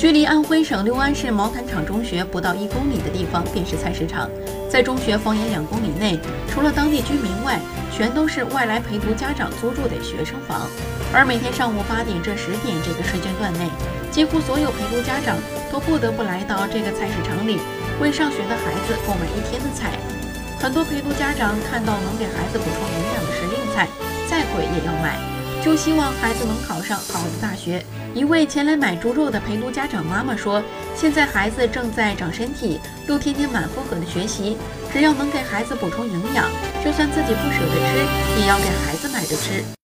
距离安徽省六安市毛坦厂中学不到一公里的地方便是菜市场。在中学方圆两公里内，除了当地居民外，全都是外来陪读家长租住的学生房。而每天上午八点至十点这个时间段内，几乎所有陪读家长都不得不来到这个菜市场里，为上学的孩子购买一天的菜。很多陪读家长看到能给孩子补充营养的时令菜，再贵也要买。就希望孩子能考上好的大学。一位前来买猪肉的陪读家长妈妈说：“现在孩子正在长身体，又天天满负荷的学习，只要能给孩子补充营养，就算自己不舍得吃，也要给孩子买着吃。”